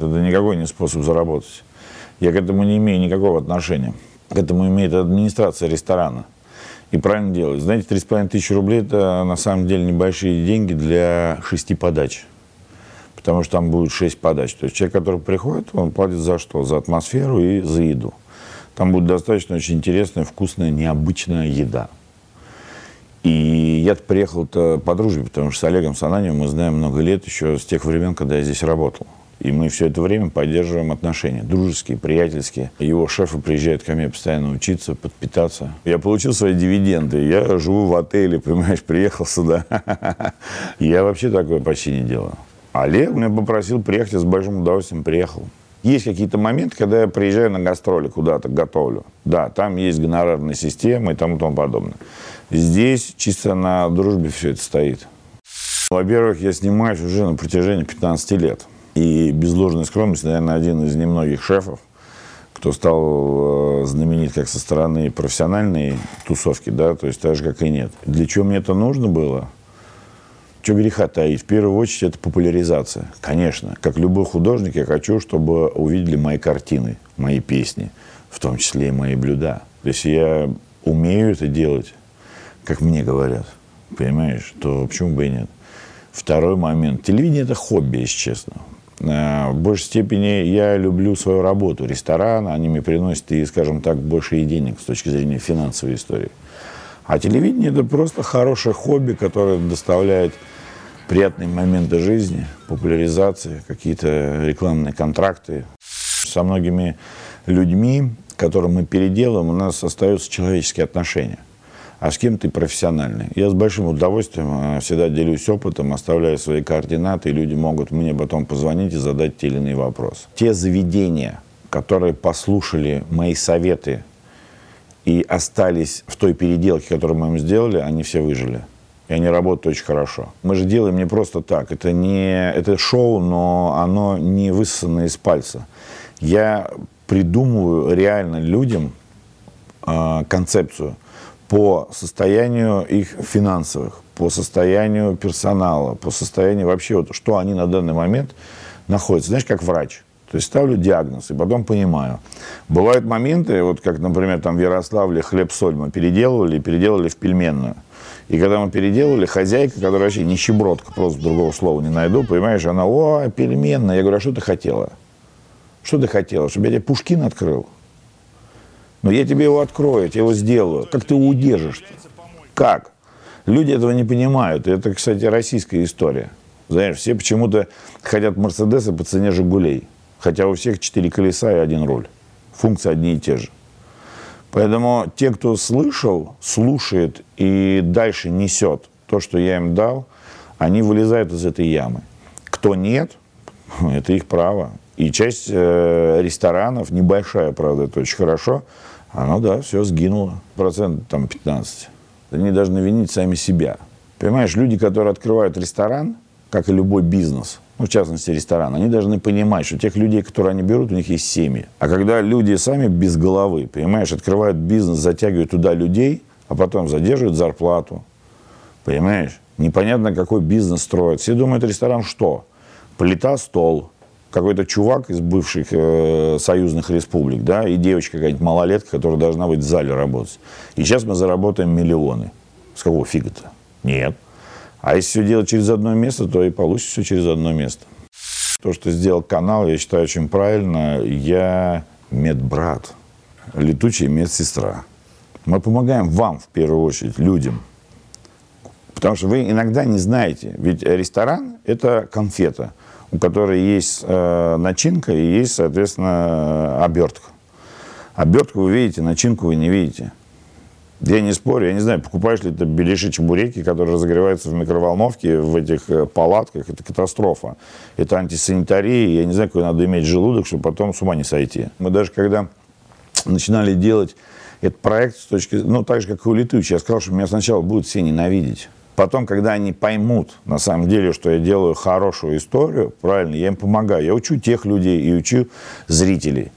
Это никакой не способ заработать. Я к этому не имею никакого отношения. К этому имеет администрация ресторана. И правильно делает. Знаете, 3,5 тысячи рублей – это на самом деле небольшие деньги для шести подач. Потому что там будет шесть подач. То есть человек, который приходит, он платит за что? За атмосферу и за еду. Там будет достаточно очень интересная, вкусная, необычная еда. И я приехал-то по дружбе, потому что с Олегом Сананевым мы знаем много лет, еще с тех времен, когда я здесь работал. И мы все это время поддерживаем отношения, дружеские, приятельские. Его шефы приезжают ко мне постоянно учиться, подпитаться. Я получил свои дивиденды. Я живу в отеле, понимаешь, приехал сюда. Я вообще такое почти не делаю. Олег меня попросил приехать, я с большим удовольствием приехал. Есть какие-то моменты, когда я приезжаю на гастроли куда-то, готовлю. Да, там есть гонорарная система и тому тому подобное. Здесь чисто на дружбе все это стоит. Во-первых, я снимаюсь уже на протяжении 15 лет. И без ложной скромности, наверное, один из немногих шефов, кто стал э, знаменит как со стороны профессиональной тусовки, да, то есть так же, как и нет. Для чего мне это нужно было? Что греха таить? В первую очередь это популяризация. Конечно, как любой художник, я хочу, чтобы увидели мои картины, мои песни, в том числе и мои блюда. То есть я умею это делать, как мне говорят, понимаешь, то почему бы и нет? Второй момент. Телевидение – это хобби, если честно. Э, в большей степени я люблю свою работу. Ресторан, они мне приносят, и, скажем так, больше и денег с точки зрения финансовой истории. А телевидение – это просто хорошее хобби, которое доставляет приятные моменты жизни, популяризации, какие-то рекламные контракты. Со многими людьми, которым мы переделываем, у нас остаются человеческие отношения а с кем ты профессиональный. Я с большим удовольствием э, всегда делюсь опытом, оставляю свои координаты, и люди могут мне потом позвонить и задать те или иные вопросы. Те заведения, которые послушали мои советы и остались в той переделке, которую мы им сделали, они все выжили. И они работают очень хорошо. Мы же делаем не просто так. Это, не, это шоу, но оно не высосано из пальца. Я придумываю реально людям э, концепцию – по состоянию их финансовых, по состоянию персонала, по состоянию вообще, вот, что они на данный момент находятся. Знаешь, как врач. То есть ставлю диагноз и потом понимаю. Бывают моменты, вот как, например, там в Ярославле хлеб-соль мы переделывали, переделали в пельменную. И когда мы переделали, хозяйка, которая вообще нищебродка, просто другого слова не найду, понимаешь, она, о, пельменная. Я говорю, а что ты хотела? Что ты хотела? Чтобы я тебе Пушкин открыл? Но я тебе его открою, я его сделаю. Как ты его удержишь? Как? Люди этого не понимают. Это, кстати, российская история. Знаешь, все почему-то хотят Мерседеса по цене Жигулей. Хотя у всех четыре колеса и один руль. Функции одни и те же. Поэтому те, кто слышал, слушает и дальше несет то, что я им дал, они вылезают из этой ямы. Кто нет, это их право. И часть э, ресторанов, небольшая, правда, это очень хорошо, оно, да, все сгинуло. Процент там 15. Они должны винить сами себя. Понимаешь, люди, которые открывают ресторан, как и любой бизнес, ну, в частности, ресторан, они должны понимать, что тех людей, которые они берут, у них есть семьи. А когда люди сами без головы, понимаешь, открывают бизнес, затягивают туда людей, а потом задерживают зарплату, понимаешь, непонятно, какой бизнес строят. Все думают, ресторан что? Плита, стол, какой-то чувак из бывших э, союзных республик, да, и девочка какая-нибудь малолетка, которая должна быть в зале работать. И сейчас мы заработаем миллионы. С какого фига-то? Нет. А если все делать через одно место, то и получится все через одно место. То, что сделал канал, я считаю очень правильно. Я медбрат, летучая медсестра. Мы помогаем вам, в первую очередь, людям. Потому что вы иногда не знаете. Ведь ресторан – это конфета – у которой есть э, начинка и есть, соответственно, обертка. Обертку вы видите, начинку вы не видите. Я не спорю, я не знаю, покупаешь ли ты беляши чебуреки, которые разогреваются в микроволновке, в этих э, палатках, это катастрофа. Это антисанитария, я не знаю, какой надо иметь желудок, чтобы потом с ума не сойти. Мы даже когда начинали делать этот проект с точки, ну, так же, как и у Летучей, я сказал, что меня сначала будут все ненавидеть. Потом, когда они поймут, на самом деле, что я делаю хорошую историю, правильно, я им помогаю. Я учу тех людей и учу зрителей,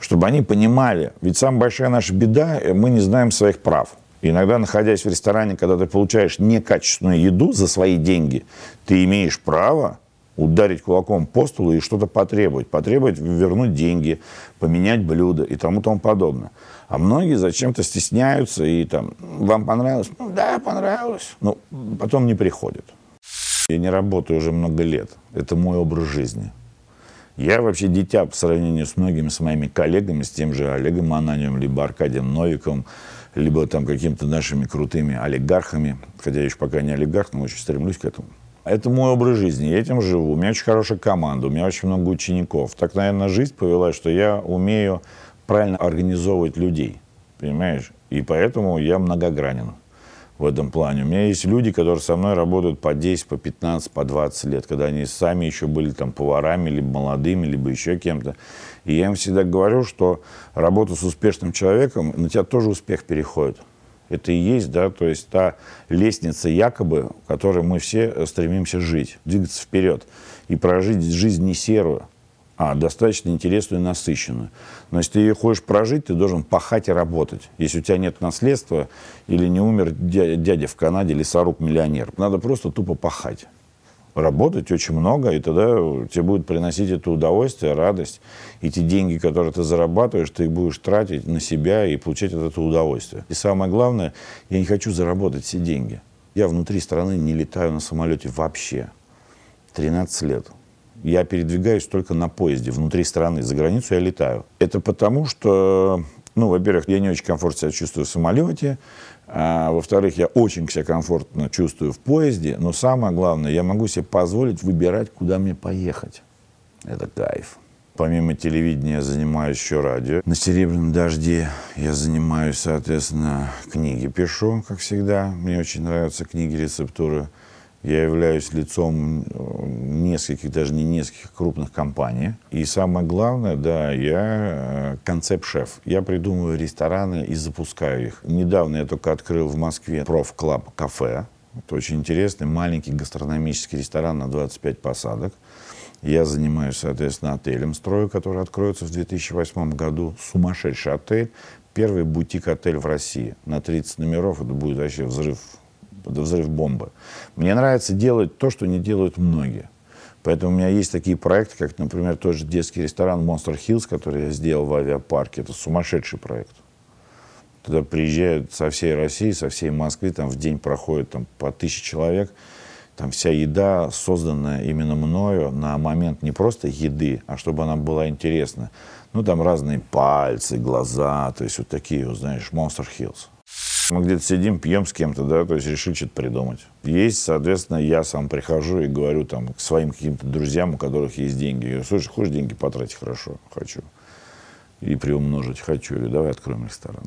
чтобы они понимали. Ведь самая большая наша беда, э, мы не знаем своих прав. иногда, находясь в ресторане, когда ты получаешь некачественную еду за свои деньги, ты имеешь право ударить кулаком по столу и что-то потребовать. Потребовать вернуть деньги, поменять блюдо и тому тому подобное. А многие зачем-то стесняются и там, вам понравилось? Ну да, понравилось. Ну, потом не приходят. Я не работаю уже много лет. Это мой образ жизни. Я вообще дитя по сравнению с многими с моими коллегами, с тем же Олегом Ананьевым, либо Аркадием Новиковым, либо там какими-то нашими крутыми олигархами. Хотя я еще пока не олигарх, но очень стремлюсь к этому. Это мой образ жизни, я этим живу. У меня очень хорошая команда, у меня очень много учеников. Так, наверное, жизнь повела, что я умею правильно организовывать людей, понимаешь? И поэтому я многогранен в этом плане. У меня есть люди, которые со мной работают по 10, по 15, по 20 лет, когда они сами еще были там поварами, либо молодыми, либо еще кем-то. И я им всегда говорю, что работа с успешным человеком, на тебя тоже успех переходит. Это и есть, да, то есть та лестница якобы, в которой мы все стремимся жить, двигаться вперед и прожить жизнь не серую, а достаточно интересную и насыщенную. Но если ты ее хочешь прожить, ты должен пахать и работать. Если у тебя нет наследства или не умер дядя в Канаде, лесоруб-миллионер, надо просто тупо пахать. Работать очень много, и тогда тебе будет приносить это удовольствие, радость. И те деньги, которые ты зарабатываешь, ты их будешь тратить на себя и получать от этого удовольствие. И самое главное, я не хочу заработать все деньги. Я внутри страны не летаю на самолете вообще. 13 лет я передвигаюсь только на поезде внутри страны. За границу я летаю. Это потому, что, ну, во-первых, я не очень комфортно себя чувствую в самолете. А, во-вторых, я очень себя комфортно чувствую в поезде. Но самое главное, я могу себе позволить выбирать, куда мне поехать. Это кайф. Помимо телевидения я занимаюсь еще радио. На «Серебряном дожде» я занимаюсь, соответственно, книги пишу, как всегда. Мне очень нравятся книги, рецептуры. Я являюсь лицом э, нескольких, даже не нескольких крупных компаний. И самое главное, да, я э, концепт-шеф. Я придумываю рестораны и запускаю их. Недавно я только открыл в Москве Prof Club кафе. Это очень интересный маленький гастрономический ресторан на 25 посадок. Я занимаюсь, соответственно, отелем, строю, который откроется в 2008 году. Сумасшедший отель. Первый бутик-отель в России. На 30 номеров это будет вообще взрыв это взрыв бомбы. Мне нравится делать то, что не делают многие. Поэтому у меня есть такие проекты, как, например, тот же детский ресторан Monster Hills, который я сделал в авиапарке. Это сумасшедший проект. Туда приезжают со всей России, со всей Москвы, там в день проходит там, по тысяче человек. Там вся еда создана именно мною на момент не просто еды, а чтобы она была интересна. Ну, там разные пальцы, глаза, то есть вот такие, вот, знаешь, Monster Hills. Мы где-то сидим, пьем с кем-то, да, то есть решили что-то придумать. Есть, соответственно, я сам прихожу и говорю там к своим каким-то друзьям, у которых есть деньги. Я говорю, слушай, хочешь деньги потратить? Хорошо, хочу. И приумножить хочу. Я давай откроем ресторан.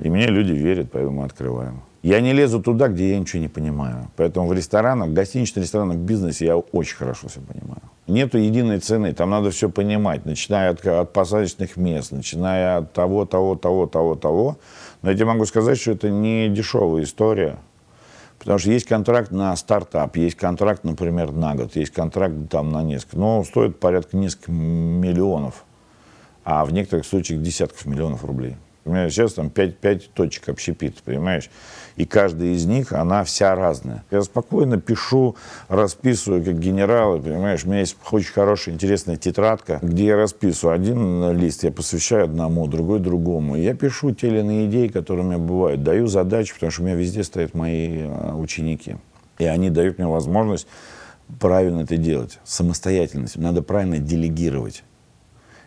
И мне люди верят, поэтому мы открываем. Я не лезу туда, где я ничего не понимаю. Поэтому в ресторанах, в гостинично-ресторанном бизнесе я очень хорошо все понимаю. Нету единой цены, там надо все понимать, начиная от, от посадочных мест, начиная от того, того, того, того, того. Но я тебе могу сказать, что это не дешевая история. Потому что есть контракт на стартап, есть контракт, например, на год, есть контракт там на несколько. Но стоит порядка нескольких миллионов, а в некоторых случаях десятков миллионов рублей. У меня сейчас там 5, 5 точек общепита, понимаешь? И каждая из них, она вся разная. Я спокойно пишу, расписываю как генерал, понимаешь? У меня есть очень хорошая, интересная тетрадка, где я расписываю. Один лист я посвящаю одному, другой другому. Я пишу те или иные идеи, которые у меня бывают. Даю задачи, потому что у меня везде стоят мои а, ученики. И они дают мне возможность правильно это делать. Самостоятельность. Надо правильно делегировать.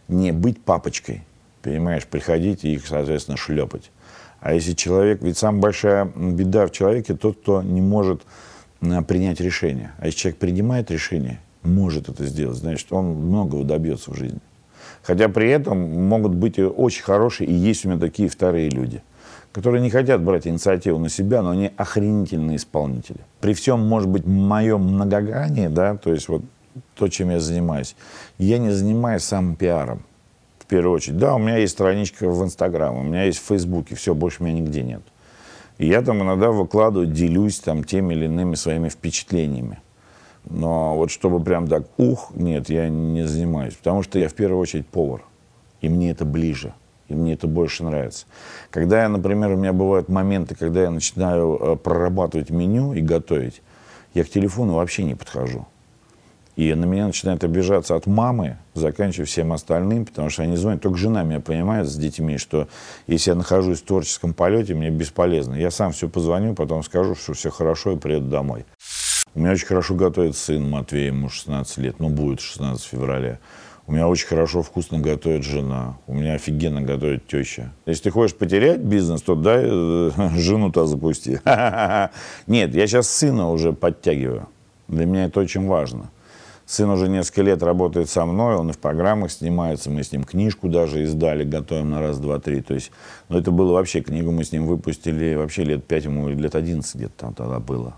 Не быть папочкой понимаешь, приходить и их, соответственно, шлепать. А если человек, ведь самая большая беда в человеке тот, кто не может принять решение. А если человек принимает решение, может это сделать, значит, он многого добьется в жизни. Хотя при этом могут быть очень хорошие, и есть у меня такие вторые люди, которые не хотят брать инициативу на себя, но они охренительные исполнители. При всем, может быть, моем многогрании, да, то есть вот то, чем я занимаюсь, я не занимаюсь самым пиаром первую очередь. Да, у меня есть страничка в Инстаграме, у меня есть в Фейсбуке, все, больше меня нигде нет. И я там иногда выкладываю, делюсь там теми или иными своими впечатлениями. Но вот чтобы прям так, ух, нет, я не занимаюсь. Потому что я в первую очередь повар. И мне это ближе. И мне это больше нравится. Когда я, например, у меня бывают моменты, когда я начинаю э, прорабатывать меню и готовить, я к телефону вообще не подхожу. И на меня начинает обижаться от мамы, заканчивая всем остальным, потому что они звонят. Только жена меня понимает с детьми, что если я нахожусь в творческом полете, мне бесполезно. Я сам все позвоню, потом скажу, что все хорошо и приеду домой. У меня очень хорошо готовит сын Матвей, ему 16 лет, ну будет 16 февраля. У меня очень хорошо, вкусно готовит жена. У меня офигенно готовит теща. Если ты хочешь потерять бизнес, то дай э, жену-то запусти. Нет, я сейчас сына уже подтягиваю. Для меня это очень важно. Сын уже несколько лет работает со мной, он и в программах снимается, мы с ним книжку даже издали, готовим на раз, два, три. То есть, ну это было вообще, книгу мы с ним выпустили вообще лет пять, ему лет одиннадцать где-то там тогда было.